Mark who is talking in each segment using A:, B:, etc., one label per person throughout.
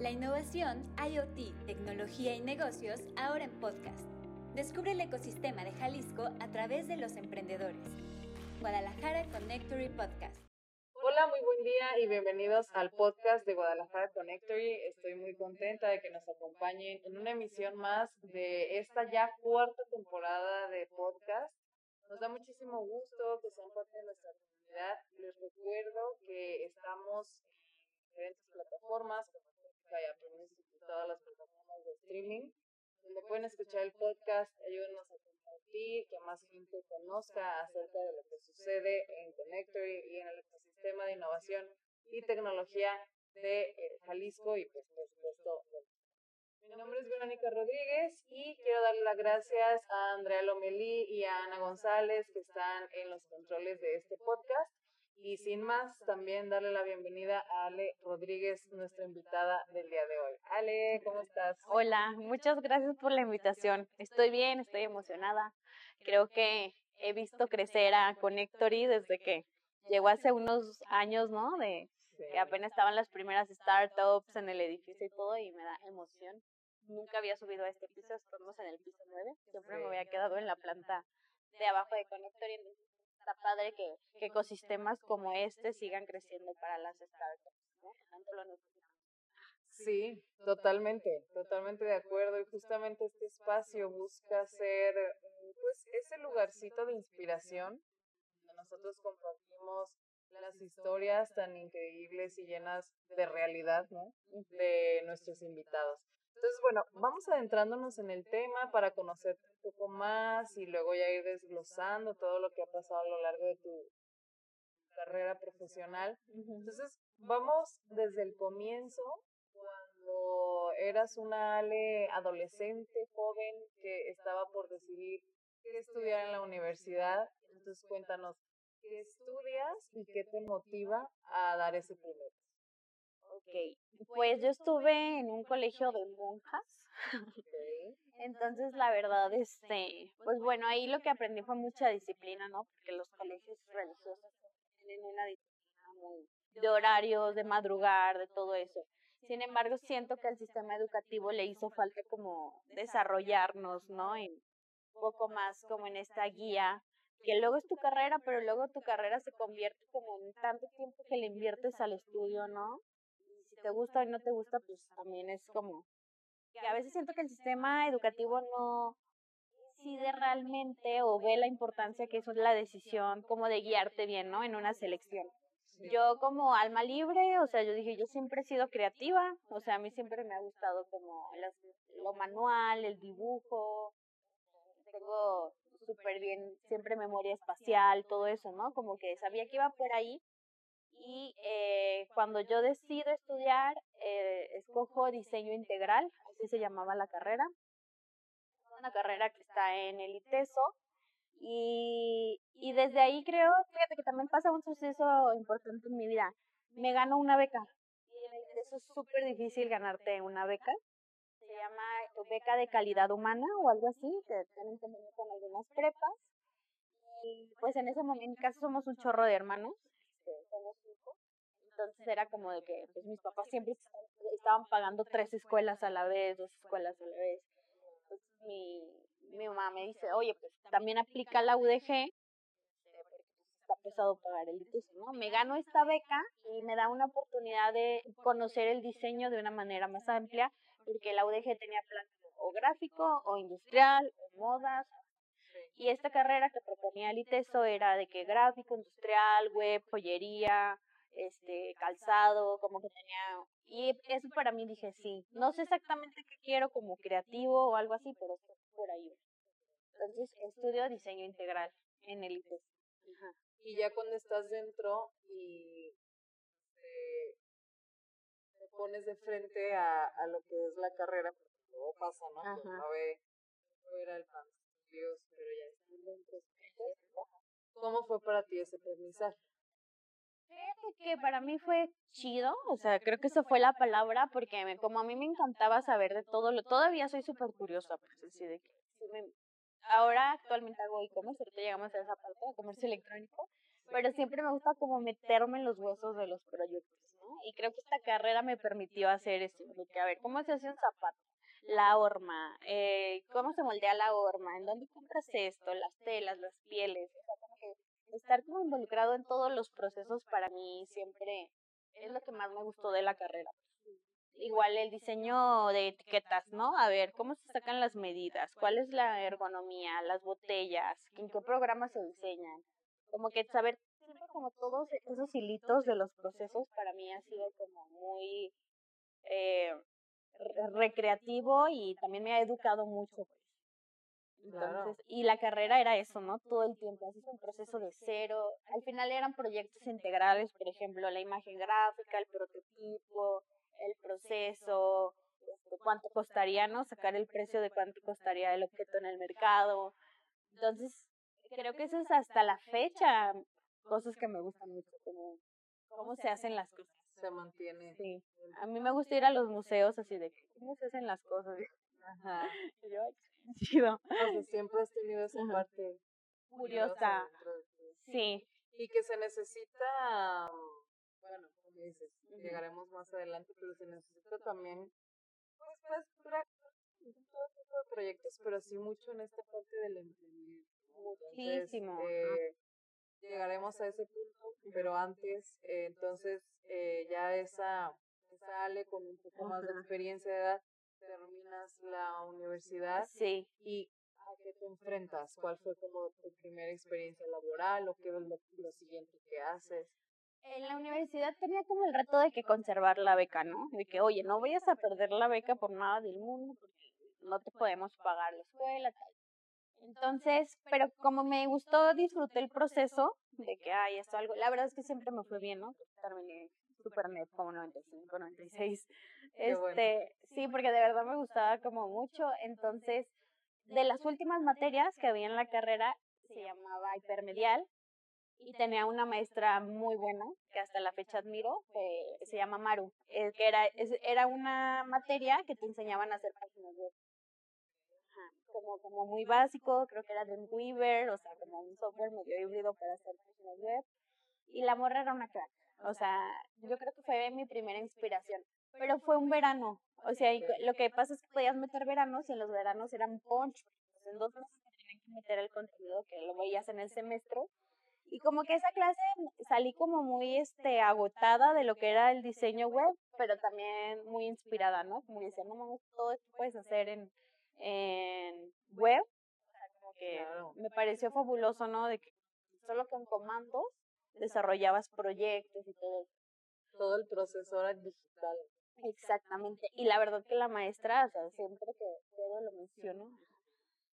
A: La innovación, IoT, tecnología y negocios ahora en podcast. Descubre el ecosistema de Jalisco a través de los emprendedores. Guadalajara Connectory Podcast.
B: Hola, muy buen día y bienvenidos al podcast de Guadalajara Connectory. Estoy muy contenta de que nos acompañen en una emisión más de esta ya cuarta temporada de podcast. Nos da muchísimo gusto que sean parte de nuestra comunidad. Les recuerdo que estamos en diferentes plataformas como Music y todas las plataformas de streaming, donde pueden escuchar el podcast. Ayúdenos a compartir, que más gente conozca acerca de lo que sucede en Connectory y en el ecosistema de innovación y tecnología de eh, Jalisco y pues por supuesto mi nombre es Verónica Rodríguez y quiero darle las gracias a Andrea Lomelí y a Ana González que están en los controles de este podcast. Y sin más, también darle la bienvenida a Ale Rodríguez, nuestra invitada del día de hoy. Ale, ¿cómo estás?
C: Hola, muchas gracias por la invitación. Estoy bien, estoy emocionada. Creo que he visto crecer a Connectory desde que llegó hace unos años, ¿no? De que apenas estaban las primeras startups en el edificio y todo, y me da emoción nunca había subido a este piso, estamos en el piso 9, siempre me había quedado en la planta de abajo de Connector y está padre que, que ecosistemas como este sigan creciendo para las startups, ¿no? Tanto lo necesitamos.
B: Sí, totalmente, totalmente de acuerdo. Y justamente este espacio busca ser, pues, ese lugarcito de inspiración donde nosotros compartimos las historias tan increíbles y llenas de realidad, ¿no? De nuestros invitados. Entonces, bueno, vamos adentrándonos en el tema para conocer un poco más y luego ya ir desglosando todo lo que ha pasado a lo largo de tu carrera profesional. Entonces, vamos desde el comienzo, cuando eras una Ale adolescente, joven, que estaba por decidir qué estudiar en la universidad. Entonces, cuéntanos, ¿qué estudias y qué te motiva a dar ese primer
C: Ok, pues yo estuve en un colegio de monjas. Entonces, la verdad, este, pues bueno, ahí lo que aprendí fue mucha disciplina, ¿no? Porque los colegios religiosos tienen una disciplina muy de horarios, de madrugar, de todo eso. Sin embargo, siento que al sistema educativo le hizo falta como desarrollarnos, ¿no? Y un poco más como en esta guía, que luego es tu carrera, pero luego tu carrera se convierte como en tanto tiempo que le inviertes al estudio, ¿no? Te gusta o no te gusta, pues también es como que a veces siento que el sistema educativo no decide realmente o ve la importancia que eso es la decisión como de guiarte bien, ¿no? En una selección. Yo como alma libre, o sea, yo dije, yo siempre he sido creativa, o sea, a mí siempre me ha gustado como lo manual, el dibujo, tengo súper bien siempre memoria espacial, todo eso, ¿no? Como que sabía que iba por ahí y eh, cuando yo decido estudiar, eh, escojo diseño integral, así se llamaba la carrera. Una carrera que está en el ITESO. Y, y desde ahí creo, fíjate que también pasa un suceso importante en mi vida. Me gano una beca. Y es súper difícil ganarte una beca. Se llama beca de calidad humana o algo así, que tienen que venir con algunas prepas. Y pues en ese momento, en mi caso somos un chorro de hermanos entonces era como de que pues mis papás siempre estaban pagando tres escuelas a la vez, dos escuelas a la vez. Entonces mi, mi mamá me dice, oye, pues también aplica la UDG, porque pues, está pesado pagar el ITUS, ¿no? Me gano esta beca y me da una oportunidad de conocer el diseño de una manera más amplia, porque la UDG tenía plan o gráfico, o industrial, o modas, y esta carrera que proponía el ITESO era de que gráfico, industrial, web, joyería, este, calzado, como que tenía, y eso para mí dije, sí, no sé exactamente qué quiero como creativo o algo así, pero por ahí. Entonces estudio diseño integral en el ITES.
B: Y ya cuando estás dentro y te, pones de frente a, a, lo que es la carrera, luego pasa, ¿no? No ve fuera el pan, pero ya están. ¿Cómo fue para ti ese aprendizaje?
C: Fíjate que para mí fue chido, o sea, creo que esa fue la palabra, porque me, como a mí me encantaba saber de todo, lo, todavía soy súper curiosa, pues así de que ahora actualmente hago e-commerce, ahorita llegamos a esa parte de comercio electrónico, pero siempre me gusta como meterme en los huesos de los proyectos, ¿no? Y creo que esta carrera me permitió hacer eso, de que a ver, ¿cómo se hace un zapato? La horma, eh, ¿cómo se moldea la horma? ¿En dónde compras esto? Las telas, las pieles, o sea, como que estar como involucrado en todos los procesos para mí siempre es lo que más me gustó de la carrera. Igual el diseño de etiquetas, ¿no? A ver, ¿cómo se sacan las medidas? ¿Cuál es la ergonomía? Las botellas, ¿en qué programa se diseñan? Como que saber siempre como todos esos hilitos de los procesos para mí ha sido como muy eh, recreativo y también me ha educado mucho. Pues. Entonces, y la carrera era eso, ¿no? Todo el tiempo, es un proceso de cero. Al final eran proyectos integrales, por ejemplo, la imagen gráfica, el prototipo, el proceso, este, cuánto costaría, ¿no? Sacar el precio de cuánto costaría el objeto en el mercado. Entonces, creo que eso es hasta la fecha cosas que me gustan mucho, como cómo se hacen las cosas.
B: Se mantiene.
C: Sí. A mí me gusta ir a los museos así de cómo se hacen las cosas.
B: Ajá.
C: yo, chido.
B: siempre has tenido esa parte
C: curiosa. Sí.
B: Y que se necesita, bueno, como dices, llegaremos más adelante, pero se necesita también, pues, pues, todo tipo de proyectos, pero sí mucho en esta parte del emprendimiento.
C: Muchísimo.
B: Eh, llegaremos a ese punto, pero antes, eh, entonces, eh, ya esa, esa Ale con un poco más de experiencia de edad, terminas la universidad.
C: Sí.
B: ¿Y a qué te enfrentas? ¿Cuál fue como tu primera experiencia laboral o qué es lo, siguiente que haces?
C: En la universidad tenía como el reto de que conservar la beca, ¿no? De que, oye, no vayas a perder la beca por nada del mundo porque no te podemos pagar la escuela, tal. Entonces, pero como me gustó, disfruté el proceso de que, ay, esto algo, la verdad es que siempre me fue bien, ¿no? Terminé super net como 95, 96. Este, sí, porque de verdad me gustaba como mucho. Entonces, de las últimas materias que había en la carrera, se llamaba hipermedial y tenía una maestra muy buena que hasta la fecha admiro, que se llama Maru, eh, que era, era una materia que te enseñaban a hacer páginas web como, como muy básico, creo que era Dreamweaver, o sea, como un software medio híbrido para hacer páginas web. Y la morra era una crack, o sea, yo creo que fue mi primera inspiración. Pero fue un verano, o sea, lo que pasa es que podías meter veranos y en los veranos eran punch, pues en dos meses tenían que meter el contenido que lo veías en el semestre. Y como que esa clase salí como muy este agotada de lo que era el diseño web, pero también muy inspirada, ¿no? Como decía, no mames, todo esto puedes hacer en en web. como que me pareció fabuloso, ¿no? De que solo con comandos desarrollabas proyectos y todo
B: Todo el proceso era digital.
C: Exactamente. Y la verdad que la maestra, o sea, siempre que todo lo menciono,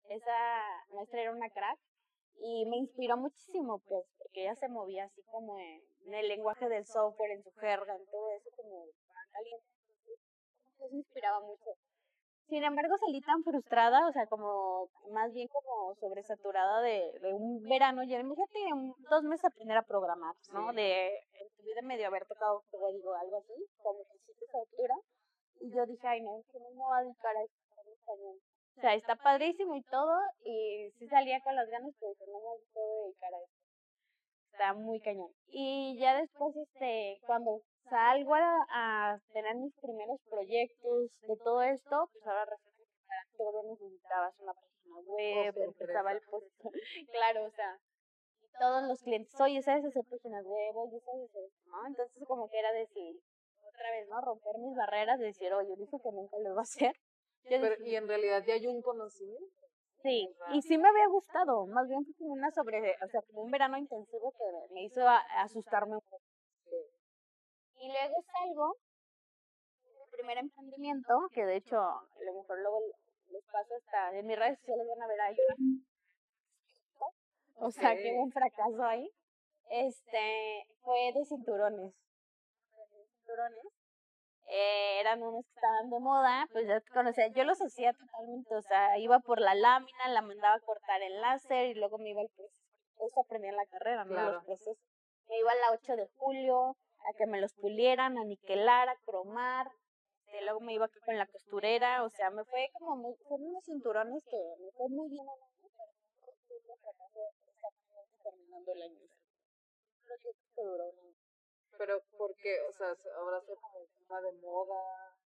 C: esa maestra era una crack y me inspiró muchísimo, pues, porque ella se movía así como en, el lenguaje del software, en su jerga, en todo eso, como caliente. Entonces, me inspiraba mucho. Sin embargo, salí tan frustrada, o sea, como más bien como sobresaturada de, de un verano. Ya imagínate dos meses aprender a programar, ¿no? De en tu vida medio haber tocado digo, algo así, como que sí altura. Y yo dije, ay, no, que no me voy a dedicar a esto O sea, está padrísimo y todo, y sí salía con las ganas, pero dije, no me puedo dedicar a esto. Está muy cañón. Y ya después, este, cuando salgo a, a, tener mis primeros proyectos de todo esto, pues ahora resulta que para todo necesitabas una página web, empezaba el post, claro, o sea, todos los clientes, oye, ¿sabes hacer páginas web? Oye, ¿sabes hacer ¿no? Entonces como que era decir, otra vez, ¿no? Romper mis barreras, decir, oye, dije que nunca lo iba a hacer.
B: Pero, y en realidad ya hay un conocimiento.
C: Sí, y sí me había gustado, más bien fue como una sobre, o sea, como un verano intensivo que me hizo asustarme un poco. Y luego salgo, mi primer emprendimiento, que de hecho, a lo mejor luego les paso hasta, en mis redes sociales van a ver ahí o sea, que hubo un fracaso ahí, este, fue de cinturones. De cinturones. Eh, eran unos que estaban de moda, pues ya conocía, yo los hacía totalmente, o sea, iba por la lámina, la mandaba a cortar en láser y luego me iba al proceso. Eso aprendí en la carrera, ¿no? Los procesos. Me iba a la 8 de julio, a que me los pulieran, a niquelar, a cromar. Luego me iba con la costurera, o sea, me fue como muy, fueron unos cinturones que me fue muy bien terminando el año. proyecto que duró un año.
B: Pero, ¿por qué? O sea, ahora se como tema de moda.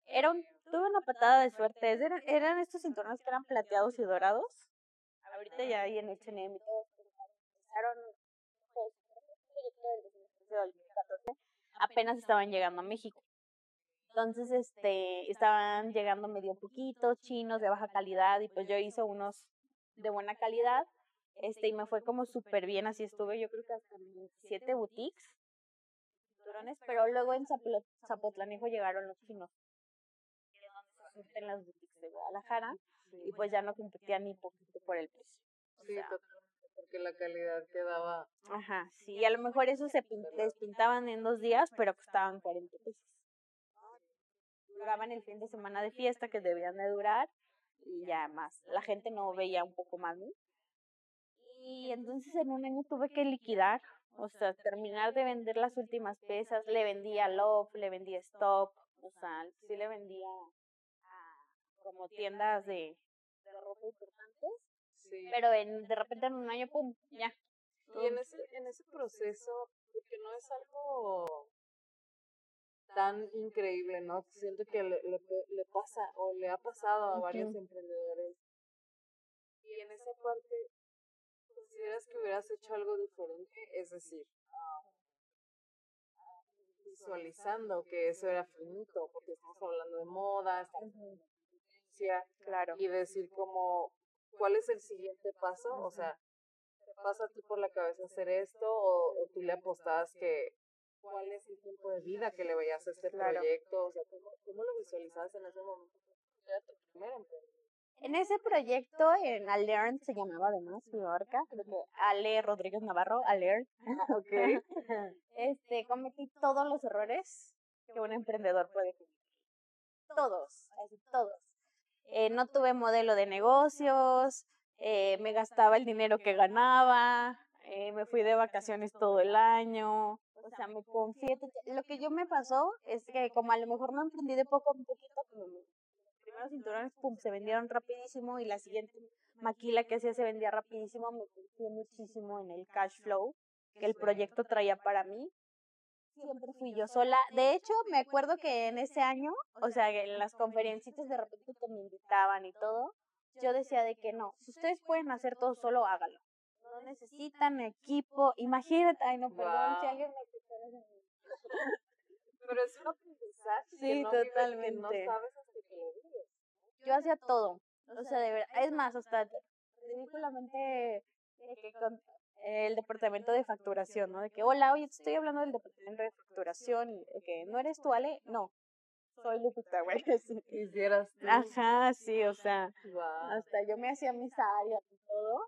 C: Era un, tuve una patada de suerte. Eran, eran estos cinturones que eran plateados y dorados. Ahorita ya hay en H&M y todo. Empezaron, pues, un proyecto del 2014, apenas estaban llegando a México. Entonces, este, estaban llegando medio poquito, chinos de baja calidad, y pues yo hice unos de buena calidad, este, y me fue como súper bien, así estuve, yo creo que hasta siete boutiques, pero luego en Zapotlanejo llegaron los chinos, en las boutiques de Guadalajara, y pues ya no competían ni poquito por el precio.
B: sí, totalmente, porque la calidad quedaba...
C: Ajá, sí, a lo mejor eso se despintaban en dos días, pero costaban 40 pesos duraban el fin de semana de fiesta que debían de durar y ya más. La gente no veía un poco más, ¿no? Y entonces en un año tuve que liquidar, o sea, terminar de vender las últimas piezas. Le vendía Love, le vendía Stop, o sea, sí le vendía a como tiendas de, de ropa importantes. Sí. Pero en, de repente en un año, pum, ya.
B: Y en ese, en ese proceso, porque no es algo tan increíble, ¿no? Siento que le, le, pasa o le ha pasado a varios emprendedores. Y en esa parte, ¿consideras que hubieras hecho algo diferente? Es decir, visualizando que eso era finito, porque estamos hablando de moda, estamos claro. y decir como, ¿cuál es el siguiente paso? O sea, ¿te pasa a ti por la cabeza hacer esto o, o tú le apostabas que cuál es el tiempo de vida que le veías a este proyecto, o sea, ¿cómo, cómo lo visualizabas en ese momento? Era tu primer
C: En ese proyecto, en Alern se llamaba además mi marca, Ale Rodríguez Navarro, Alern.
B: ok.
C: este, cometí todos los errores que un emprendedor puede cometer. Todos, así todos. Eh, no tuve modelo de negocios, eh, me gastaba el dinero que ganaba, eh, me fui de vacaciones todo el año, o sea, me confié. Lo que yo me pasó es que como a lo mejor no emprendí de poco a poquito, como los primeros cinturones, pum, se vendieron rapidísimo y la siguiente maquila que hacía se vendía rapidísimo, me confié muchísimo en el cash flow que el proyecto traía para mí. Siempre fui yo sola. De hecho, me acuerdo que en ese año, o sea, en las conferencias de repente que me invitaban y todo, yo decía de que no, si ustedes pueden hacer todo solo, hágalo no necesitan equipo. Imagínate, ay no, perdón, si alguien me
B: Pero es un aprendizaje.
C: Sí, totalmente. no
B: sabes hasta que lo vives.
C: Yo hacía todo. O sea, de verdad, es más, hasta ridículamente con el departamento de facturación, ¿no? De que, hola, oye, estoy hablando del departamento de facturación y de que, ¿no eres tú, Ale? No, soy Lupita, güey.
B: Hicieras tú.
C: Ajá, sí, o sea, hasta yo me hacía mis áreas y todo.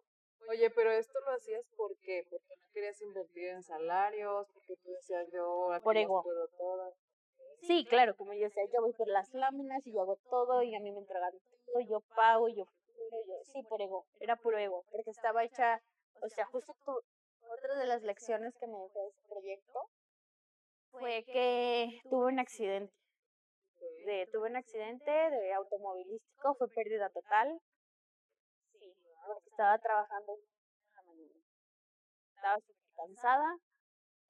B: Oye, pero esto lo hacías ¿por qué? Porque no querías invertir en salarios, porque tú decías yo aquí
C: por ego.
B: puedo todas.
C: Sí, claro, como yo decía, yo voy por las láminas y yo hago todo y a mí me entregan todo, yo pago y yo yo, sí, por ego, era puro ego, porque estaba hecha, o sea, justo tu, otra de las lecciones que me dejó ese proyecto fue que tuve un accidente. De, tuve un accidente de automovilístico, fue pérdida total, estaba trabajando Estaba súper cansada.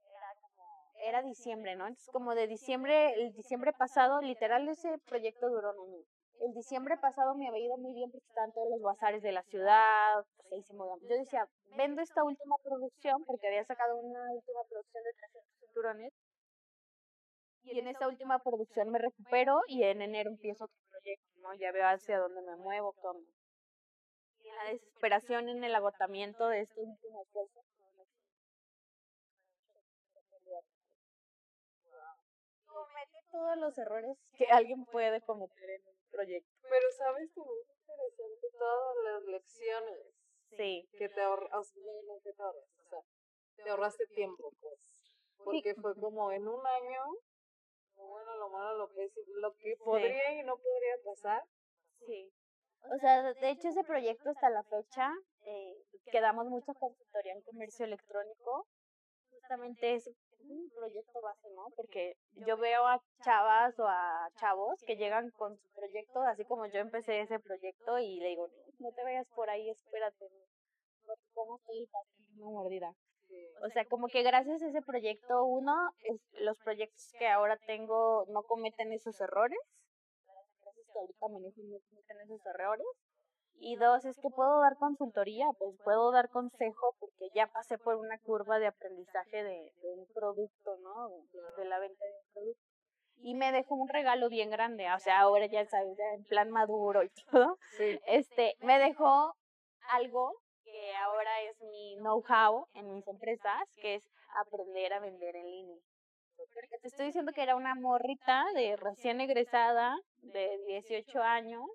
C: Era era diciembre, ¿no? Entonces como de diciembre, el diciembre pasado, literal ese proyecto duró un año. El diciembre pasado me había ido muy bien porque estaban todos los bazares de la ciudad. Pues Yo decía, vendo esta última producción porque había sacado una última producción de 300 cinturones. Y en esta última producción me recupero y en enero empiezo otro proyecto, ¿no? Ya veo hacia dónde me muevo, cómo la desesperación en el agotamiento de estos últimos meses. Comete todos los errores que alguien puede cometer en un proyecto.
B: Pero sabes que muy interesante todas las lecciones.
C: Sí.
B: Que te ahorras, no te ahorras, o sea, te ahorraste tiempo, pues. Porque fue como en un año, lo bueno, lo malo, lo que, lo que podría y no podría pasar.
C: Sí. O sea, de hecho ese proyecto hasta la fecha, eh, quedamos mucha consultoría en comercio electrónico. Es un proyecto base, ¿no? Porque yo veo a chavas o a chavos que llegan con su proyecto, así como yo empecé ese proyecto y le digo, no, te vayas por ahí, espérate, no, te pongas una mordida. O sea, como que gracias a ese proyecto, uno, es, los proyectos que ahora tengo no cometen esos errores. Gracias que ahorita manejo no cometen esos errores. Y dos, es que puedo dar consultoría, pues puedo dar consejo porque ya pasé por una curva de aprendizaje de, de un producto, ¿no? De la venta de un producto. Y me dejó un regalo bien grande, o sea, ahora ya sabes, ya en plan maduro y todo.
B: Sí.
C: Este, me dejó algo que ahora es mi know-how en mis empresas, que es aprender a vender en línea. Porque te estoy diciendo que era una morrita de recién egresada, de 18 años,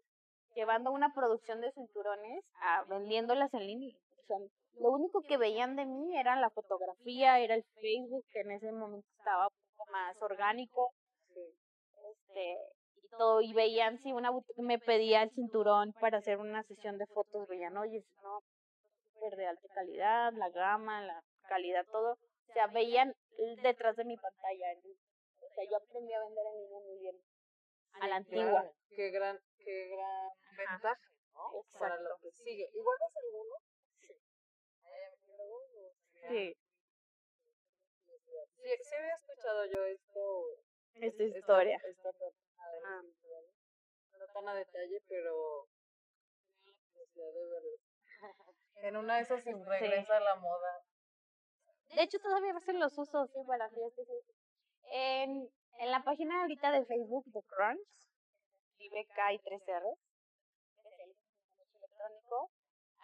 C: llevando una producción de cinturones vendiéndolas en línea. O sea, lo único que veían de mí era la fotografía, era el Facebook, que en ese momento estaba un poco más orgánico. Este, y todo, y veían si una boutique me pedía el cinturón para hacer una sesión de fotos, veían, oye, no, súper de alta calidad, la gama, la calidad, todo. O sea, veían detrás de mi pantalla. O sea, yo aprendí a vender en línea muy bien. A la antigua.
B: Claro, Qué gran, qué gran ventaja, ¿no? Para lo que sigue. ¿Igual es alguno?
C: Sí,
B: Sí, sí había escuchado yo esto.
C: esta historia.
B: Esta, esta
C: Ah.
B: No tan a detalle, pero de verlo. En una de esas se regresa a la moda.
C: De hecho, todavía a veces los uso, sí, para fiestas. En, en la página ahorita de Facebook de Crunch, escribe K y 3 R, electrónico,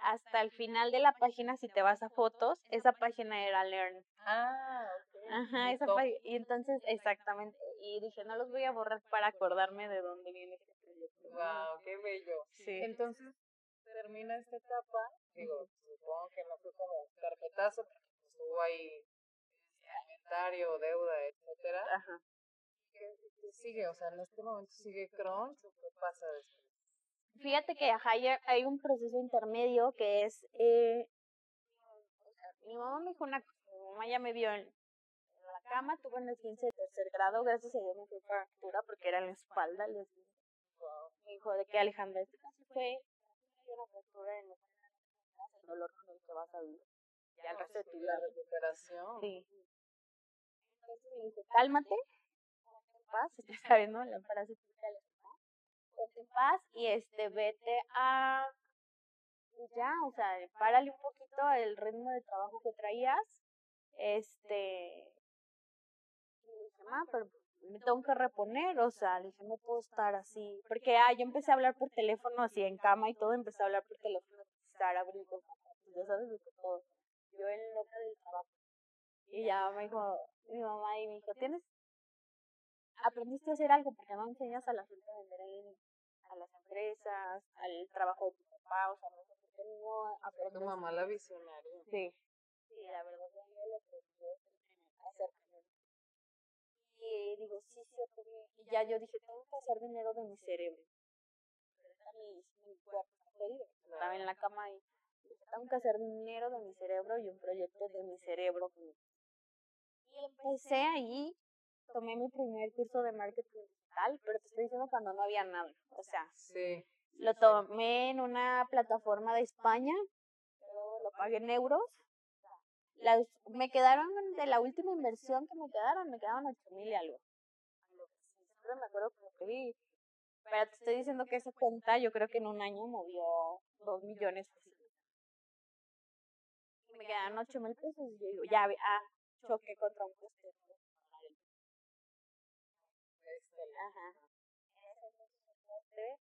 C: hasta el final de la página, si te vas a fotos, esa página era Learn.
B: Ah, ok.
C: Ajá, esa página. Y entonces, exactamente. Y dije, no los voy a borrar para acordarme de dónde viene este proyecto.
B: Wow, qué bello.
C: Sí.
B: Entonces, termina esta etapa. Digo, supongo que no fue como un carpetazo, porque pues, hubo ahí inventario, deuda, etcétera.
C: Ajá.
B: ¿Qué, sigue? O sea, en este momento sigue Crunch, ¿o qué pasa después?
C: Fíjate que ajá, hay, hay un proceso intermedio que es, eh, mi mamá me dijo una cosa, mi mamá ya me vio en, en la cama, tuve en el 15 de tercer grado, gracias a Dios me fui fractura porque era en la espalda, el esguince. me dijo de que Alejandra, este caso fue una fractura en la espalda, el dolor con el que vas a vivir, ya el resto de tu
B: La
C: vida.
B: recuperación.
C: Sí. Entonces me dijo, cálmate, paz, sabiendo la frase ponte en paz y este, vete a, ya, o sea, párale un poquito el ritmo de trabajo que traías, este, y dije, pero me tengo que reponer, o sea, le dije, no puedo estar así, porque, ah, yo empecé a hablar por teléfono así en cama y todo, empecé a hablar por teléfono, empezar a abrir con ya sabes de todo, yo en loca del trabajo. Y ya me dijo mi mamá y me dijo, ¿tienes? Aprendiste a hacer algo porque no enseñas a la gente a vender en a las empresas, al trabajo de tu papá, o sea, no sé por qué no aprendes.
B: tu mamá la visionaria.
C: Sí. Sí, la verdad yo no le aprendí a hacer. Y digo, sí, bien. Y ya yo dije, tengo que hacer dinero de mi cerebro. Pero ahorita mi, mi cuerpo está. Estaba en la cama y tengo que hacer dinero de mi cerebro y un proyecto de mi cerebro. Y empecé ahí, tomé mi primer curso de marketing digital, pero te estoy diciendo cuando no había nada. O sea,
B: Sí.
C: lo tomé en una plataforma de España, pero lo pagué en euros. Las, me quedaron de la última inversión que me quedaron, me quedaron ocho mil y algo. Siempre me acuerdo como que vi. Pero te estoy diciendo que esa cuenta yo creo que en un año movió dos millones. Y me quedaron ocho mil pesos y yo digo, ya, ah, choqué contra un poste. Ajá. En ese entonces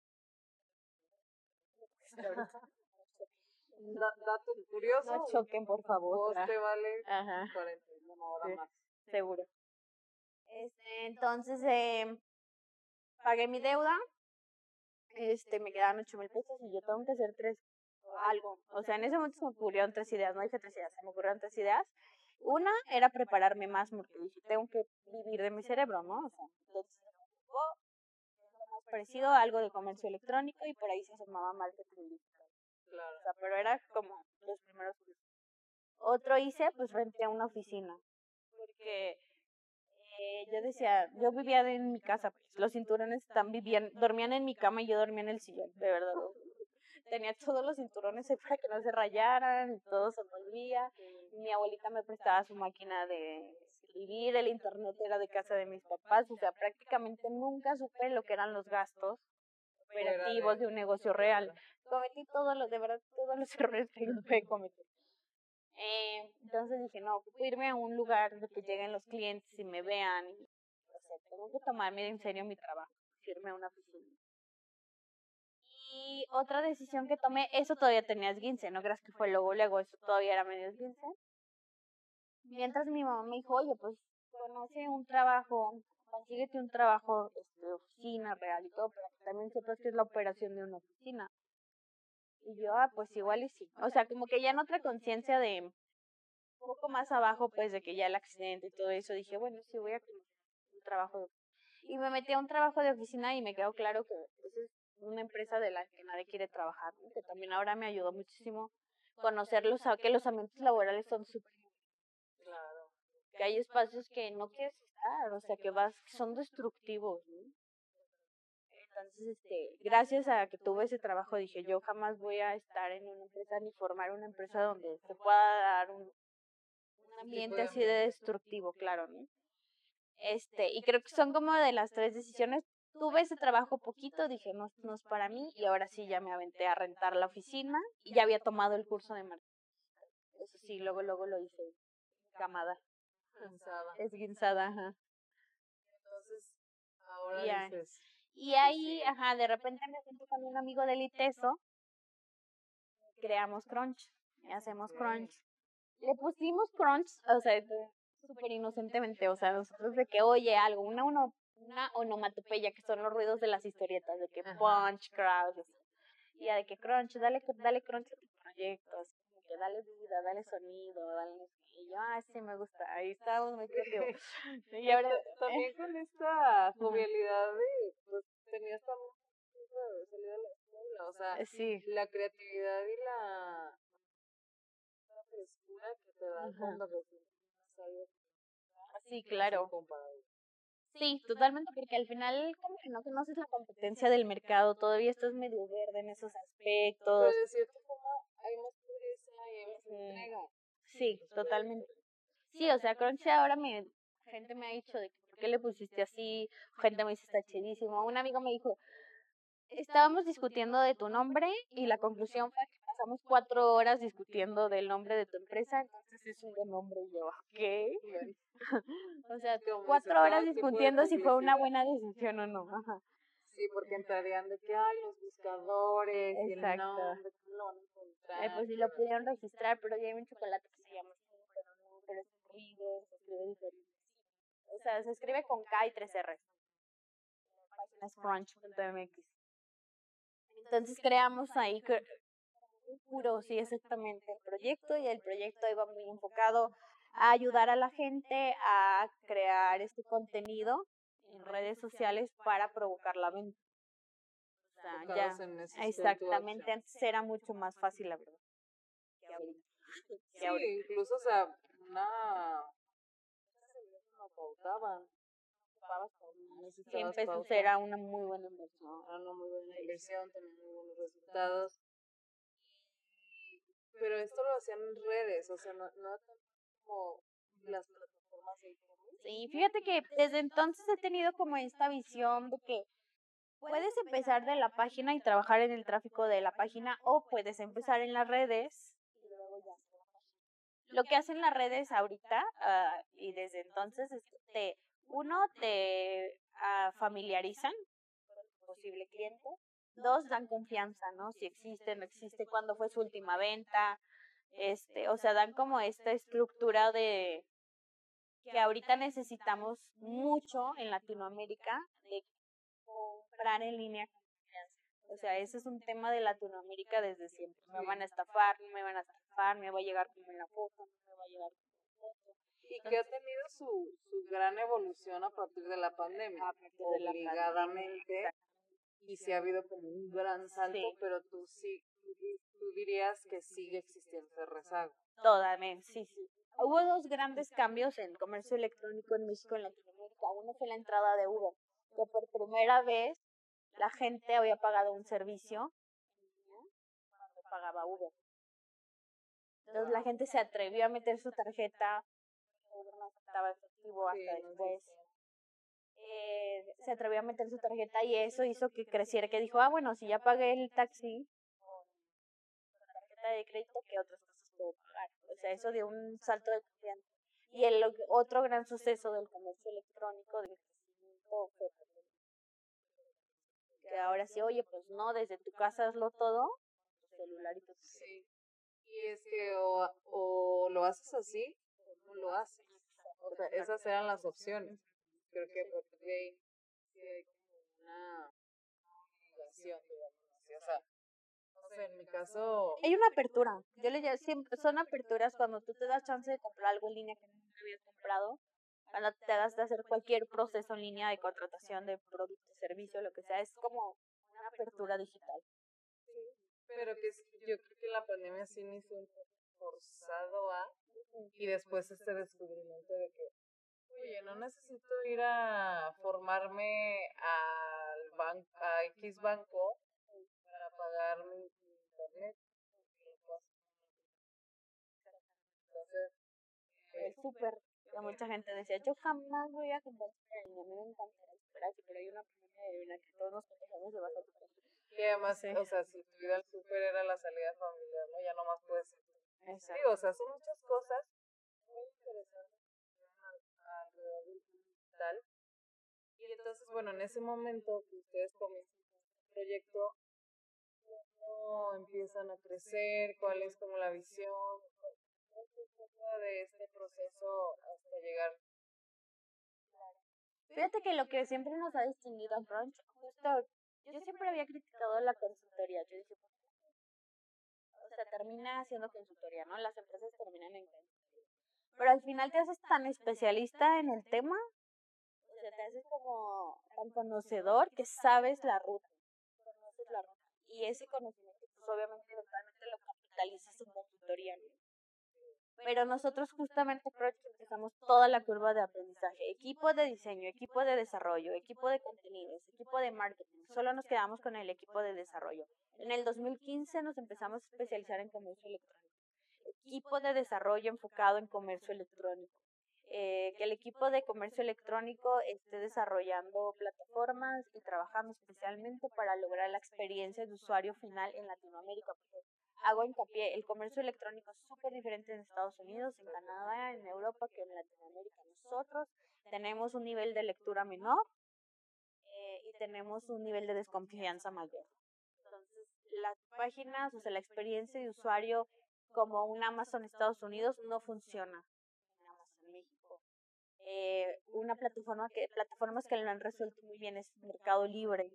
B: dato curioso.
C: No choquen, por favor.
B: Vale
C: Ajá,
B: 41 ahora
C: Sí.
B: más.
C: seguro. Este, entonces, eh, pagué mi deuda. Este, me quedaban ocho mil pesos y yo tengo que hacer tres, algo. O sea, en ese momento se me ocurrieron tres ideas, no dije tres ideas, se me ocurrieron tres ideas. Una era prepararme más porque dije, tengo que vivir de mi cerebro, ¿no? O sea, entonces, o lo más parecido a algo de comercio electrónico y por ahí se llamaba marketing digital.
B: Claro.
C: O sea, pero era como los primeros cursos. Otro hice, pues renté a una oficina. Porque eh, yo decía, yo vivía en mi casa, pues los cinturones están, vivían, dormían en mi cama y yo dormía en el sillón, de verdad. tenía todos los cinturones ahí para que no se rayaran, todo se volvía. Mi abuelita me prestaba su máquina de escribir, el internet era de casa de mis papás, o sea, prácticamente nunca supe lo que eran los gastos operativos de un negocio real. Cometí todos los, de verdad, todos los errores que pude cometer. Eh, entonces dije, no, irme a un lugar donde lleguen los clientes y me vean. o sea, tengo que tomarme en serio mi trabajo, irme a una oficina. Y otra decisión que tomé, eso todavía tenía esguince, no creas que fue luego, luego, eso todavía era medio esguince. Mientras mi mamá me dijo, oye, pues conoce un trabajo, consíguete un trabajo este, de oficina real y todo, pero también sepas que es la operación de una oficina. Y yo, ah, pues igual y sí. O sea, como que ya en otra conciencia de un poco más abajo, pues de que ya el accidente y todo eso, dije, bueno, sí voy a un trabajo. Y me metí a un trabajo de oficina y me quedó claro que pues, es una empresa de la que nadie quiere trabajar, que también ahora me ayudó muchísimo conocerlos, que los ambientes laborales son súper. Que hay espacios que no quieres estar, o sea, que vas, que son destructivos, ¿no? Entonces, este, gracias a que tuve ese trabajo, dije, yo jamás voy a estar en una empresa ni formar una empresa donde se pueda dar un, un ambiente así de destructivo, claro, ¿no? Este, y creo que son como de las tres decisiones. Tuve ese trabajo poquito, dije, no, es para mí, y ahora sí ya me aventé a rentar la oficina y ya había tomado el curso de marketing. Eso sí, luego, luego lo hice camada.
B: Cansada.
C: Esguinzada, ajá.
B: Entonces, ahora dices,
C: Y ahí, ajá, de repente me junto con un amigo del ITESO, creamos Crunch, y hacemos Crunch. Le pusimos Crunch, o sea, súper inocentemente, o sea, nosotros de que oye algo, una, uno, una onomatopeya, que son los ruidos de las historietas, de que punch, crowd, y ya de que Crunch, dale, dale Crunch a tu proyecto, así como que dale vida, dale sonido, dale, y yo, ah, sí, me gusta, ahí estábamos muy creativos. y ahora,
B: también con esta jovialidad de, pues, tenías también salir de la escuela, o sea,
C: eh, sí,
B: la creatividad y la, la frescura que te da cuando recién sales
C: sí, claro. Sí, totalmente, porque al final como que no conoces la competencia del mercado, todavía estás medio verde en esos
B: Pero
C: aspectos.
B: de cierta forma hay más pureza y hay más
C: Ujú.
B: Entrega.
C: Sí, totalmente. Sí, o sea, Crunchy ahora me, gente me ha dicho de que por qué le pusiste así, gente me dice está chidísimo. Un amigo me dijo, estábamos discutiendo de tu nombre y la conclusión fue que pasamos cuatro horas discutiendo del nombre de tu empresa, entonces es un buen nombre. Y yo, ¿qué? O sea, cuatro horas discutiendo si fue una buena decisión o no. Ajá.
B: Sí, porque entrarían de que hay los buscadores y el
C: Exacto.
B: nombre, ¿cómo lo van a encontrar?
C: Ay, pues sí lo pudieron registrar, pero ya hay un chocolate que se llama así, pero no, pero es ruido, se escribe diferente. O sea, se escribe con K y tres R. La página es crunch.mx. Entonces creamos ahí puro, sí, exactamente, el proyecto y el proyecto iba muy enfocado a ayudar a la gente a crear este contenido en redes sociales para provocar la venta. O sea, ya.
B: En
C: Exactamente, antes era mucho más fácil, la verdad. que ahorita. Que
B: Sí,
C: ahorita.
B: incluso, o sea, una... No pautaban.
C: Pesos
B: pauta.
C: era una muy buena inversión.
B: Era una muy buena inversión, tenía muy buenos resultados. Pero esto lo hacían en redes, o sea, no, no como las plataformas de.
C: Sí, fíjate que desde entonces he tenido como esta visión de que puedes empezar de la página y trabajar en el tráfico de la página o puedes empezar en las redes y luego ya. Lo que hacen las redes ahorita ah, y desde entonces es te, uno, te ah, familiarizan con tu posible cliente. Dos, dan confianza, ¿no? Si existe, no existe, cuándo fue su última venta. Este, o sea, dan como esta estructura de que ahorita necesitamos mucho en Latinoamérica de comprar en línea con confianza. O sea, ese es un tema de Latinoamérica desde siempre. Me van a estafar, no me van a estafar, me va a llegar como en la foto, no me va a llegar como en la foto.
B: Y que ha tenido su, su gran evolución a partir de la pandemia.
C: A partir de la pandemia,
B: Obligadamente. Y sí ha habido como un gran salto,
C: Sí.
B: pero tú sí, tú, di- tú dirías que sigue existiendo ese rezago.
C: Totalmente, sí, sí. Hubo dos grandes cambios en comercio electrónico en México y en Latinoamérica. Uno fue la entrada de Uber, que por primera vez la gente había pagado un servicio pagaba Uber. Entonces la gente se atrevió a meter su tarjeta, Uber no estaba efectivo hasta después. Eh, se atrevió a meter su tarjeta y eso hizo que creciera, que dijo, ah, bueno, si ya pagué el taxi tarjeta de crédito, ¿qué otras cosas puedo pagar? O sea, eso dio un salto de confianza. Y el otro gran suceso del comercio electrónico, del crecimiento que ahora sí, oye, pues no, desde tu casa hazlo todo, tu celular y tu
B: Sí. Y es que o, o lo haces así o no lo haces. O sea, esas eran las opciones. Creo que por ahí sí hay como una obligación, digamos. O sea, sé, en mi caso...
C: Hay una apertura. Yo le siempre, son aperturas cuando tú te das chance de comprar algo en línea que nunca habías comprado cuando te hagas de hacer cualquier proceso en línea de contratación de producto, servicio, lo que sea, es como una apertura digital.
B: Sí, pero que yo creo que la pandemia sí me hizo un poco forzado a, y después este descubrimiento de que, oye, no necesito ir a formarme al banco, a X banco pagar mi internet.
C: Entonces, el súper mucha gente decía, yo jamás voy a comprar línea, a mí me encantaría esperar, pero hay una pandemia de que todos nos protegemos de bajar
B: Y además, o sea, si tu vida al súper era la salida familiar, ¿no? Ya nomás puedes ir. Exacto. Sí, o sea, son muchas cosas muy interesantes alrededor del digital. Y entonces, bueno, en ese momento que ustedes comienzan este proyecto, ¿cómo empiezan a crecer? ¿Cuál es como la visión? de este proceso hasta llegar.
C: Fíjate que lo que siempre nos ha distinguido a Crunch, justo, yo siempre había criticado la consultoría. Yo dije, o sea, termina siendo consultoría, ¿no? Las empresas terminan en consultoría. Pero al final te haces tan especialista en el tema, o sea, te haces como tan conocedor que sabes la ruta. Y ese conocimiento, pues obviamente, eventualmente lo capitalizas en consultoría, pero nosotros justamente empezamos toda la curva de aprendizaje, equipo de diseño, equipo de desarrollo, equipo de contenidos, equipo de marketing, solo nos quedamos con el equipo de desarrollo. En el 2015 nos empezamos a especializar en comercio electrónico, equipo de desarrollo enfocado en comercio electrónico. Eh, que el equipo de comercio electrónico esté desarrollando plataformas y trabajando especialmente para lograr la experiencia de usuario final en Latinoamérica, hago hincapié, el comercio electrónico es súper diferente en Estados Unidos, en Canadá, en Europa que en Latinoamérica. Nosotros tenemos un nivel de lectura menor eh, y tenemos un nivel de desconfianza mayor. Entonces, las páginas, o sea, la experiencia de usuario como un Amazon Estados Unidos no funciona. Eh, una plataforma que, plataformas que lo han resuelto muy bien es Mercado Libre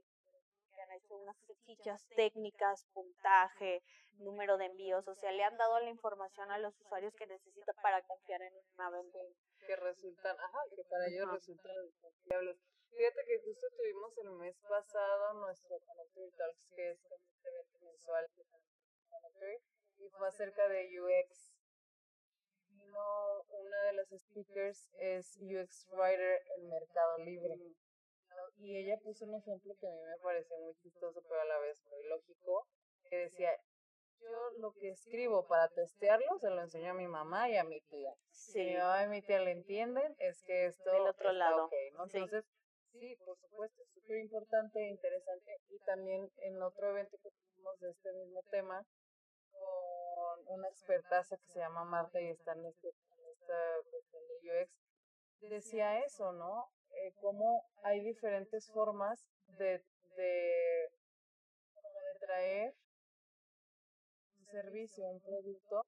C: hecho unas fichas técnicas, puntaje, número de envíos, o sea, le han dado la información a los usuarios que necesitan para confiar en una venta.
B: Que resultan, ajá, que para ellos resultan confiables. Fíjate que justo tuvimos el mes pasado nuestro Connector Talks, que es este evento mensual y fue acerca de UX. Vino una de las speakers es UX Writer en Mercado Libre y ella puso un ejemplo que a mí me pareció muy chistoso, pero a la vez muy lógico, que decía, yo lo que escribo para testearlo se lo enseño a mi mamá y a mi tía. Si mi mamá y mi tía le entienden, es que esto
C: Del otro lado.
B: ¿no? Entonces, sí. por supuesto, es súper importante e interesante. Y también en otro evento que tuvimos de este mismo tema, con una expertaza que se llama Marta y está en, este, esta cuestión de UX, decía eso, ¿no? eh, cómo hay diferentes formas de, de, de traer un servicio, un producto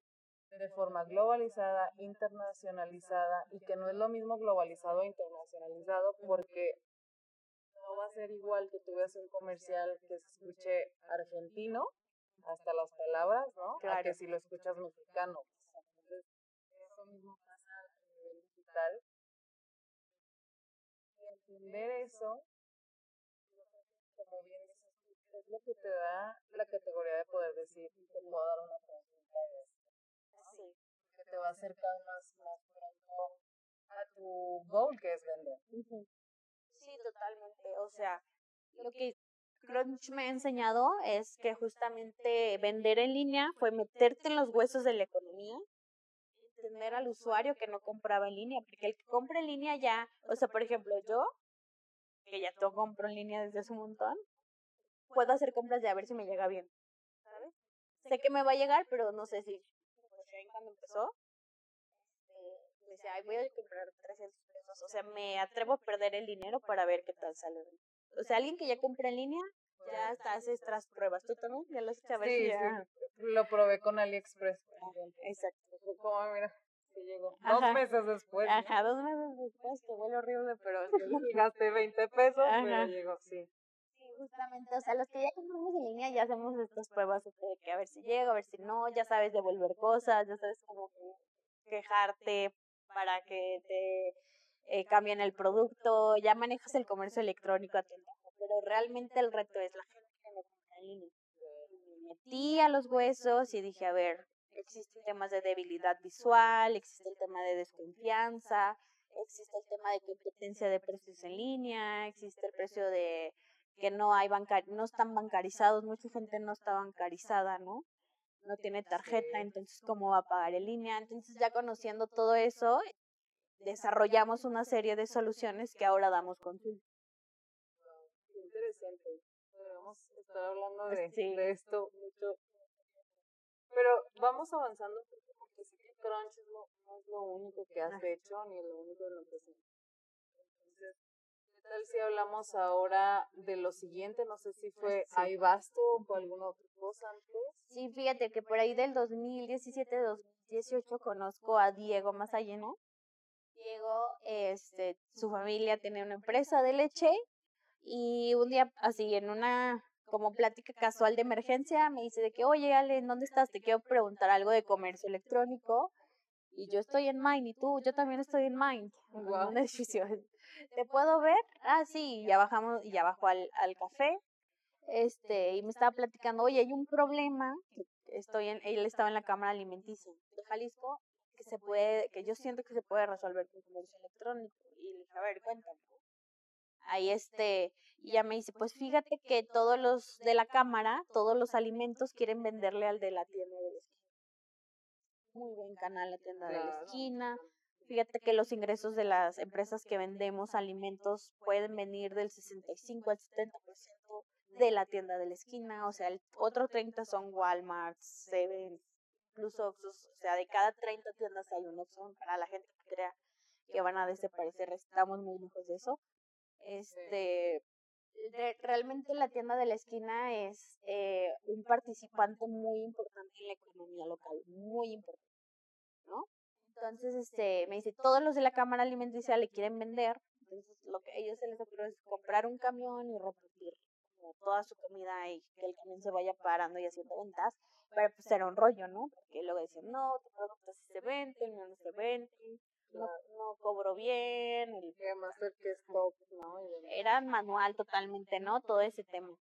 B: de forma globalizada, internacionalizada y que no es lo mismo globalizado e internacionalizado porque no va a ser igual que tú veas un comercial que se escuche argentino hasta las palabras, ¿no? Claro. que si lo escuchas mexicano. Entonces, eso mismo nivel digital entender eso, como bien dices, es lo que te da la categoría de poder decir, te puedo dar una consulta de esto. Sí. Que te va a acercar más, más pronto a tu goal, que es vender.
C: Sí, totalmente. O sea, lo que Crunch me ha enseñado es que justamente vender en línea fue meterte en los huesos de la economía, entender al usuario que no compraba en línea, porque el que compra en línea ya, o sea, por ejemplo, yo, que ya todo compro en línea desde hace un montón, puedo hacer compras de a ver si me llega bien, ¿sabes? Sé que me va a llegar, pero no sé si. cuando empezó, este, voy a comprar 300 pesos. O sea, me atrevo a perder el dinero para ver qué tal sale. O sea, alguien que ya compra en línea, ya hasta hace estas pruebas. ¿Tú también? Ya a ver
B: sí,
C: si
B: ya... sí. Lo probé con AliExpress.
C: Exacto.
B: Como, mira, que llegó. Dos meses después.
C: Ajá, dos meses después, que huele horrible, pero...
B: Gasté 20 pesos, pero llegó, sí
C: justamente, o sea, los que ya compramos en línea ya hacemos estas pruebas de que a ver si llega, a ver si no, ya sabes devolver cosas, ya sabes cómo quejarte para que te eh, cambien el producto, ya manejas el comercio electrónico a tiempo, pero realmente el reto es la gente que en línea. Me metí a los huesos y dije, a ver, existen temas de debilidad visual, existe el tema de desconfianza, existe el tema de competencia de precios en línea, existe el precio de que no hay bancar no están bancarizados, mucha gente no está bancarizada, ¿no? No tiene tarjeta, entonces cómo va a pagar en línea. Entonces ya conociendo todo eso, desarrollamos una serie de soluciones que ahora damos consulta.
B: Qué interesante. Podemos estar hablando de, de esto mucho. Pero vamos avanzando porque sé que Crunch no, es lo único que has hecho ni lo único de lo que tal si hablamos ahora de lo siguiente? No sé si fue sí. Basto o alguna otra cosa antes.
C: Sí, fíjate que por ahí del 2017-2018 conozco a Diego Masayeno. Diego, este, su familia tiene una empresa de leche y un día así en una como plática casual de emergencia me dice de que, oye Ale, ¿dónde estás? Te quiero preguntar algo de comercio electrónico. Y yo estoy en Mind y tú, yo también estoy en Mind, en un edificio ¿te puedo ver? Ah, sí, ya bajamos, y ya bajó al, al café, este, y me estaba platicando, oye, hay un problema, estoy en, él estaba en la Cámara Alimenticia de Jalisco, que se puede, que yo siento que se puede resolver con comercio electrónico, y le dije, a ver, cuéntame. Ahí este, y ya me dice, pues fíjate que todos los de la cámara, todos los alimentos quieren venderle al de la tienda de la esquina. Muy buen canal la tienda de la esquina, Fíjate que los ingresos de las empresas que vendemos alimentos pueden venir del 65 al 70% de la tienda de la esquina, o sea, el otro 30 son Walmart, Seven, incluso Oxxos, o sea, de cada 30 tiendas hay un Oxxo para la gente que crea que van a desaparecer, estamos muy lejos de eso. Este, realmente la tienda de la esquina es eh, un participante muy importante en la economía local, muy importante, ¿no? Entonces, este, me dice, todos los de la Cámara Alimenticia le quieren vender, entonces lo que a ellos se les ocurre es comprar un camión y repartir toda su comida y que el camión se vaya parando y haciendo ventas, pero pues era un rollo, ¿no? Porque luego decían, no, tu producto se vende, el no se vende, no, no cobro bien, el... Era manual totalmente, ¿no? Todo ese tema.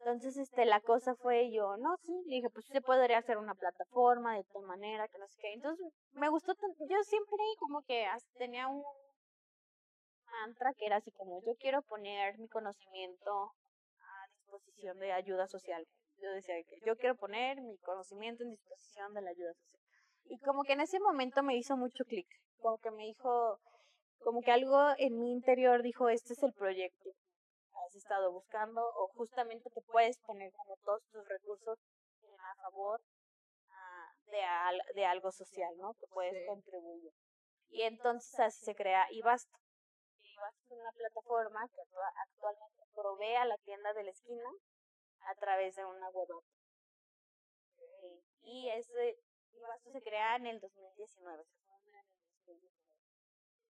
C: Entonces, este, la cosa fue yo, no, sí, dije, pues se podría hacer una plataforma de tal manera, que no sé qué. Entonces, me gustó, yo siempre como que tenía un mantra que era así como, yo quiero poner mi conocimiento a disposición de ayuda social. Yo decía que yo quiero poner mi conocimiento en disposición de la ayuda social. Y como que en ese momento me hizo mucho clic, como que me dijo, como que algo en mi interior dijo, este es el proyecto has estado buscando o justamente te puedes poner como todos tus recursos a favor ah, de, de algo social, ¿no? Que puedes contribuir. Y entonces así se crea Ibasta. Ibasta es una plataforma que actualmente provee a la tienda de la esquina a través de una web. Y ese Ibasta se crea en el 2019.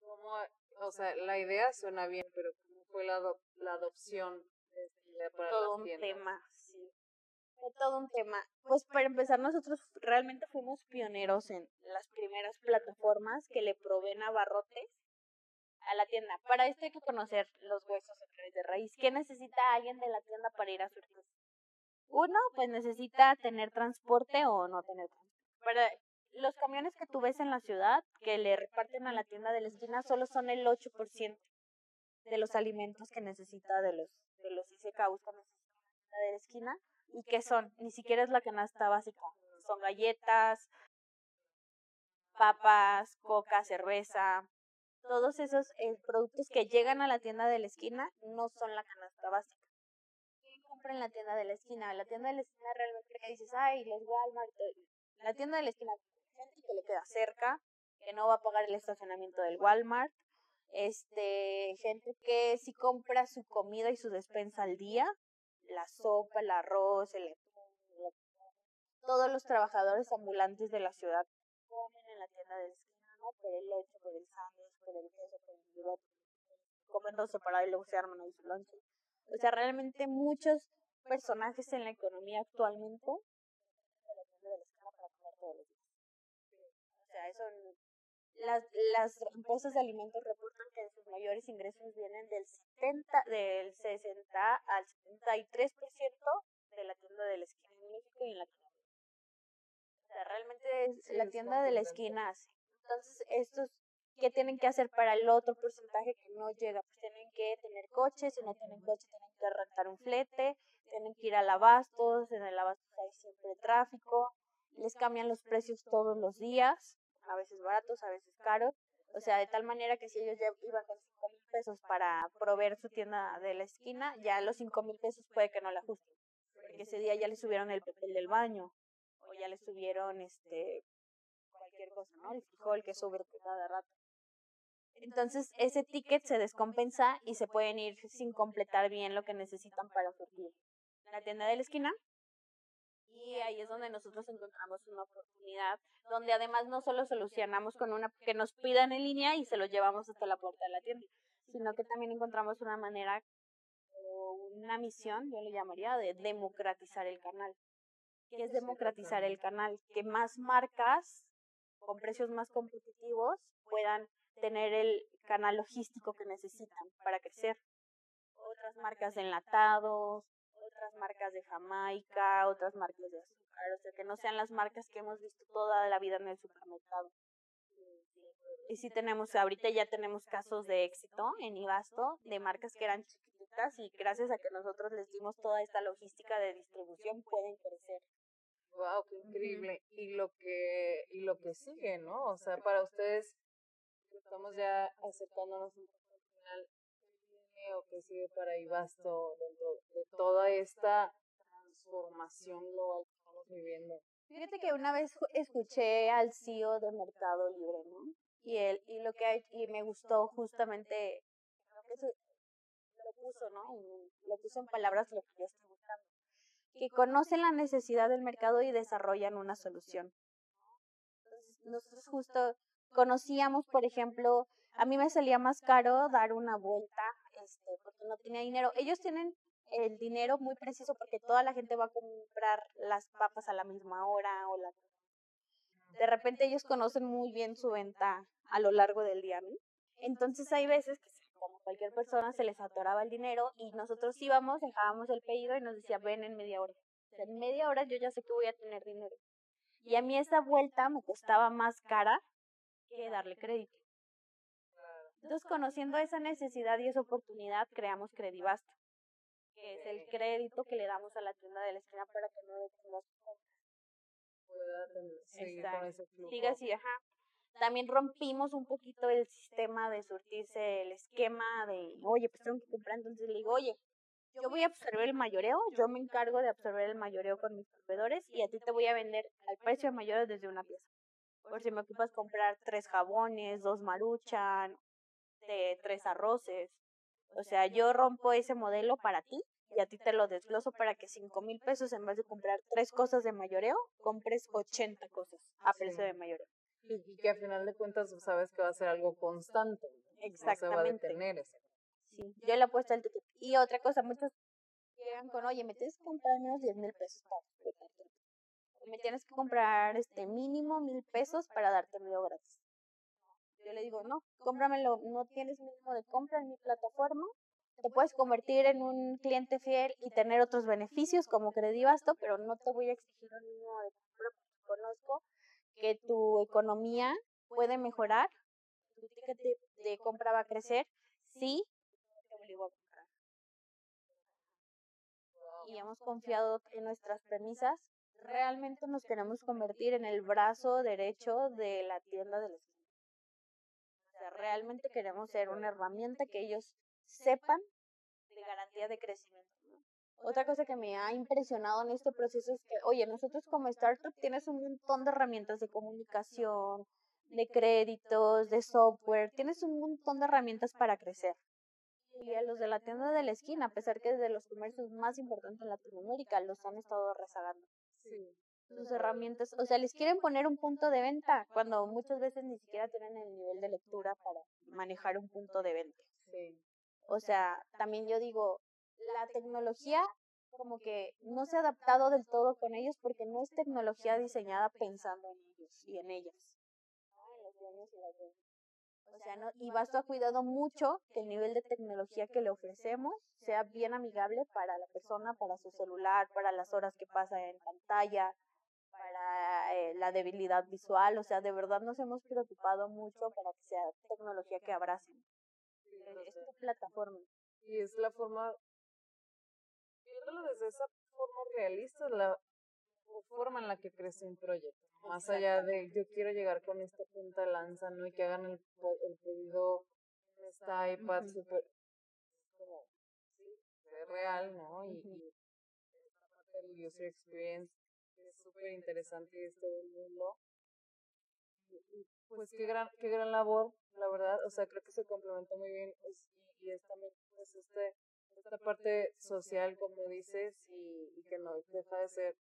B: ¿Cómo, o sea, la idea suena bien, pero fue la, la adopción para
C: todo un tema, sí. Fue todo un tema. Pues para empezar, nosotros realmente fuimos pioneros en las primeras plataformas que le proveen abarrotes a la tienda. Para esto hay que conocer los huesos de raíz. ¿Qué necesita alguien de la tienda para ir a surtir? Uno, pues necesita tener transporte o no tener transporte. Para los camiones que tú ves en la ciudad que le reparten a la tienda de la esquina solo son el 8%. de los alimentos que necesita, de los, de los ICKUs que necesita de la esquina. ¿Y qué son? Ni siquiera es la canasta básica. Son galletas, papas, coca, cerveza. Todos esos eh, productos que llegan a la tienda de la esquina no son la canasta básica. ¿Quién compra en la tienda de la esquina? La tienda de la esquina realmente que dices, ay, los Walmart. Eh, la tienda de la esquina, gente que le queda cerca, que no va a pagar el estacionamiento del Walmart, este, gente que si compra su comida y su despensa al día, la sopa, el arroz, el todos los trabajadores ambulantes de la ciudad comen en la tienda de esquina, ¿no? Por el leche, por el sándwich, por el queso, por el bigote, comen todo separado y luego se arman ahí su lonche. O sea, realmente muchos personajes en la economía actualmente de la tienda de la esquina para comer todos. O sea, eso las, las empresas de alimentos reportan que sus mayores ingresos vienen del 70, del 60 al 73% de la tienda de la esquina en México y en Latinoamérica. O sea, realmente es la tienda de la esquina hace. Entonces, estos, ¿qué tienen que hacer para el otro porcentaje que no llega? Pues tienen que tener coches, si no tienen coche tienen que rentar un flete, tienen que ir al abastos, en el abastos hay siempre tráfico, les cambian los precios todos los días a veces baratos, a veces caros. O sea, de tal manera que si ellos ya iban con cinco mil pesos para proveer su tienda de la esquina, ya los cinco mil pesos puede que no la ajusten. Porque ese día ya le subieron el papel del baño, o ya le subieron este cualquier cosa, ¿no? El frijol que sube cada rato. Entonces, ese ticket se descompensa y se pueden ir sin completar bien lo que necesitan para surtir. La tienda de la esquina y ahí es donde nosotros encontramos una oportunidad, donde además no solo solucionamos con una que nos pidan en línea y se lo llevamos hasta la puerta de la tienda, sino que también encontramos una manera o una misión, yo le llamaría, de democratizar el canal. ¿Qué es democratizar el canal? Que más marcas con precios más competitivos puedan tener el canal logístico que necesitan para crecer. Otras marcas de enlatados, otras marcas de Jamaica, otras marcas de azúcar, o sea, que no sean las marcas que hemos visto toda la vida en el supermercado. Y sí tenemos, ahorita ya tenemos casos de éxito en Ibasto, de marcas que eran chiquititas y gracias a que nosotros les dimos toda esta logística de distribución pueden crecer.
B: Wow, qué increíble. Y lo que y lo que sigue, ¿no? O sea, para ustedes estamos ya acercándonos un poco o qué sigue para Ibasto dentro de toda esta transformación global que estamos viviendo?
C: Fíjate que una vez escuché al CEO de Mercado Libre, ¿no? Y él, y lo que hay, y me gustó justamente, creo que lo puso, ¿no? lo puso en palabras lo que yo estoy buscando. Que conocen la necesidad del mercado y desarrollan una solución. Entonces, nosotros justo conocíamos, por ejemplo, a mí me salía más caro dar una vuelta no tenía dinero. Ellos tienen el dinero muy preciso porque toda la gente va a comprar las papas a la misma hora o la de repente ellos conocen muy bien su venta a lo largo del día. Entonces hay veces que como cualquier persona se les atoraba el dinero y nosotros íbamos, dejábamos el pedido y nos decía, ven en media hora. en media hora yo ya sé que voy a tener dinero. Y a mí esa vuelta me costaba más cara que darle crédito. Entonces, conociendo esa necesidad y esa oportunidad, creamos Credibasto, que es el crédito que le damos a la tienda de la esquina para que no detenga
B: su
C: Siga así, ajá. También rompimos un poquito el sistema de surtirse el esquema de, oye, pues tengo que comprar, entonces le digo, oye, yo voy a absorber el mayoreo, yo me encargo de absorber el mayoreo con mis proveedores y a ti te voy a vender al precio de mayoreo desde una pieza. Por si me ocupas comprar tres jabones, dos maruchan, de tres arroces. O sea, yo rompo ese modelo para ti y a ti te lo desgloso para que cinco mil pesos en vez de comprar tres cosas de mayoreo, compres 80 cosas a precio de mayoreo.
B: Y, que al final de cuentas sabes que va a ser algo constante.
C: Exactamente.
B: No se va
C: Sí, yo le he puesto el ticket. Y otra cosa, muchos llegan con, oye, me tienes que comprar menos 10 mil pesos para Me tienes que comprar este mínimo mil pesos para darte medio gratis. Yo le digo, no, cómpramelo, no tienes mínimo de compra en mi plataforma, te puedes convertir en un cliente fiel y tener otros beneficios como Credivasto, pero no te voy a exigir un mínimo de compra porque conozco que tu economía puede mejorar, tu ticket de, compra va a crecer si llegó a comprar. Y hemos confiado en nuestras premisas. Realmente nos queremos convertir en el brazo derecho de la tienda de los realmente queremos ser una herramienta que ellos sepan de garantía de crecimiento. Otra cosa que me ha impresionado en este proceso es que, oye, nosotros como startup tienes un montón de herramientas de comunicación, de créditos, de software, tienes un montón de herramientas para crecer. Y a los de la tienda de la esquina, a pesar que es de los comercios más importantes en Latinoamérica, los han estado rezagando. Sí. Sus herramientas, o sea, les quieren poner un punto de venta cuando muchas veces ni siquiera tienen el nivel de lectura para manejar un punto de venta. Sí. O sea, también yo digo, la tecnología como que no se ha adaptado del todo con ellos porque no es tecnología diseñada pensando en ellos y en ellas. O sea, no, y Basto ha cuidado mucho que el nivel de tecnología que le ofrecemos sea bien amigable para la persona, para su celular, para las horas que pasa en pantalla, para eh, la debilidad visual. O sea, de verdad nos hemos preocupado mucho para que sea tecnología que abracen. esta plataforma.
B: Y es la forma viéndolo desde esa forma realista, la forma en la que crece un proyecto. Más allá de yo quiero llegar con esta punta lanza, ¿no? Y que hagan el, el pedido en esta iPad super como, sí, real, ¿no? Y, esta parte del user experience es súper interesante y es todo el mundo. Pues qué gran, qué gran labor, la verdad, o sea, creo que se complementa muy bien pues, y, y es también pues este esta parte social, como dices, y, y que no deja de ser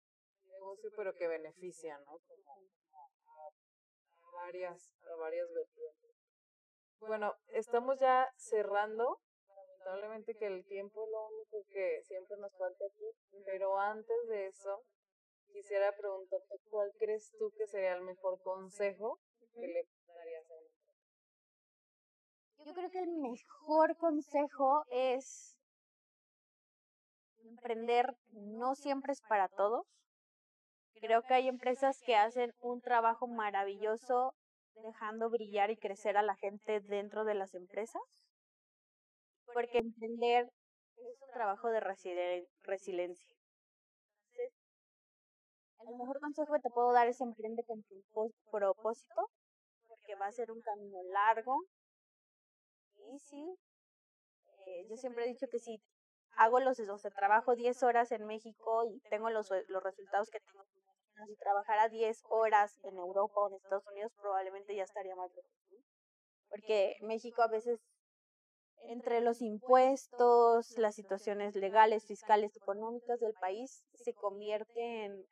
B: negocio, pero que beneficia, ¿no? Como a, varias, a varias vertientes. Bueno, estamos ya cerrando. Lamentablemente que el tiempo es lo único que siempre nos falta aquí, pero antes de eso, quisiera preguntarte cuál crees tú que sería el mejor consejo que le darías a una
C: Yo creo que el mejor consejo es emprender no siempre es para todos. Creo que hay empresas que hacen un trabajo maravilloso dejando brillar y crecer a la gente dentro de las empresas. Porque emprender es un trabajo de resiliencia. El mejor consejo que te puedo dar es emprender con propósito, porque va a ser un camino largo, difícil. Eh, yo siempre he dicho que si hago los, o sea, trabajo 10 horas en México y tengo los, los resultados que tengo. Si trabajara 10 horas en Europa o en Estados Unidos, probablemente ya estaría más Porque México a veces, entre los impuestos, las situaciones legales, fiscales, económicas del país, se convierte en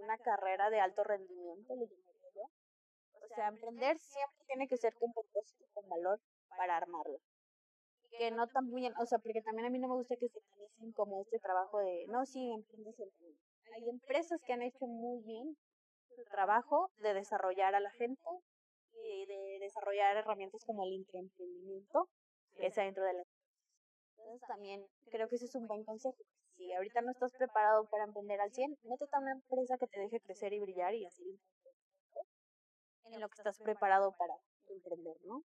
C: una carrera de alto rendimiento, O sea, emprender siempre tiene que ser con propósito, con valor para armarlo. Que no también, o sea, porque también a mí no me gusta que se utilicen como este trabajo de, no, sí, emprendes Hay empresas que han hecho muy bien su trabajo de desarrollar a la gente y de desarrollar herramientas como el intraemprendimiento, que es dentro de la entonces también creo que ese es un buen consejo. Si ahorita no estás preparado para emprender al 100, métete a una empresa que te deje crecer y brillar y así en lo que estás preparado para emprender, ¿no?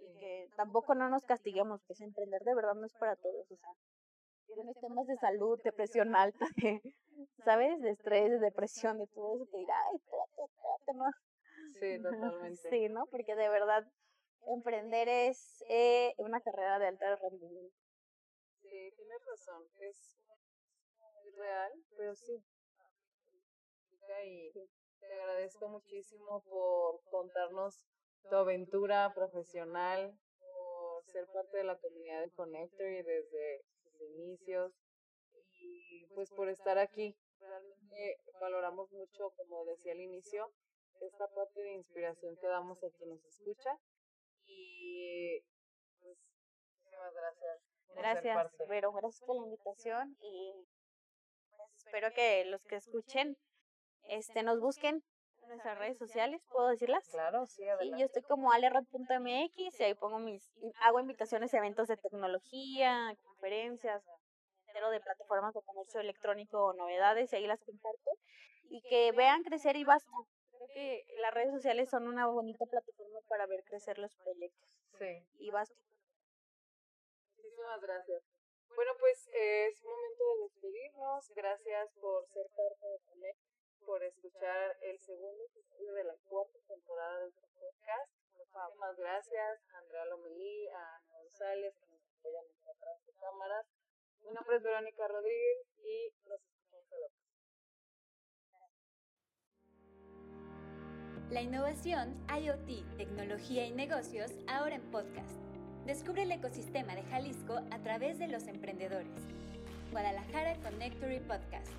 C: y que tampoco no nos castiguemos, pues emprender de verdad no es para todos, o sea, tienes temas de salud, depresión alta, ¿sabes? De estrés, de depresión, de todo eso, te dirá, ay, espérate, espérate, ¿no?
B: Sí, totalmente.
C: Sí, ¿no? Porque de verdad emprender es eh, una carrera de alta rendimiento.
B: Sí, tienes razón, es real, pero sí. Y te agradezco muchísimo por contarnos tu aventura profesional, por ser parte de la comunidad de Connector y desde sus inicios. y pues por estar aquí. Realmente valoramos mucho, como decía al inicio, esta parte de inspiración que damos a quien nos escucha. y pues muchísimas gracias.
C: gracias, pero gracias por la invitación y pues, espero que los que escuchen este nos busquen nuestras redes sociales, ¿puedo decirlas?
B: Claro, sí,
C: Sí, yo estoy como alerrad.mx y ahí pongo mis, hago invitaciones a eventos de tecnología, conferencias, entero de plataformas de comercio electrónico o novedades y ahí las comparto y que vean crecer y basta. Creo que las redes sociales son una bonita plataforma para ver crecer los proyectos.
B: Sí.
C: Y basta.
B: Muchísimas gracias. Bueno, pues es momento de despedirnos. Gracias por ser parte de Connect, por escuchar el segundo episodio de la cuarta temporada de este podcast. Muchísimas gracias a Andrea Lomelí, a Ana González, que nos apoyan atrás de cámaras. Mi nombre es Verónica Rodríguez y nos escuchamos a la próxima.
A: La innovación, IoT, tecnología y negocios ahora en podcast. Descubre el ecosistema de Jalisco a través de los emprendedores. Guadalajara Connectory Podcast.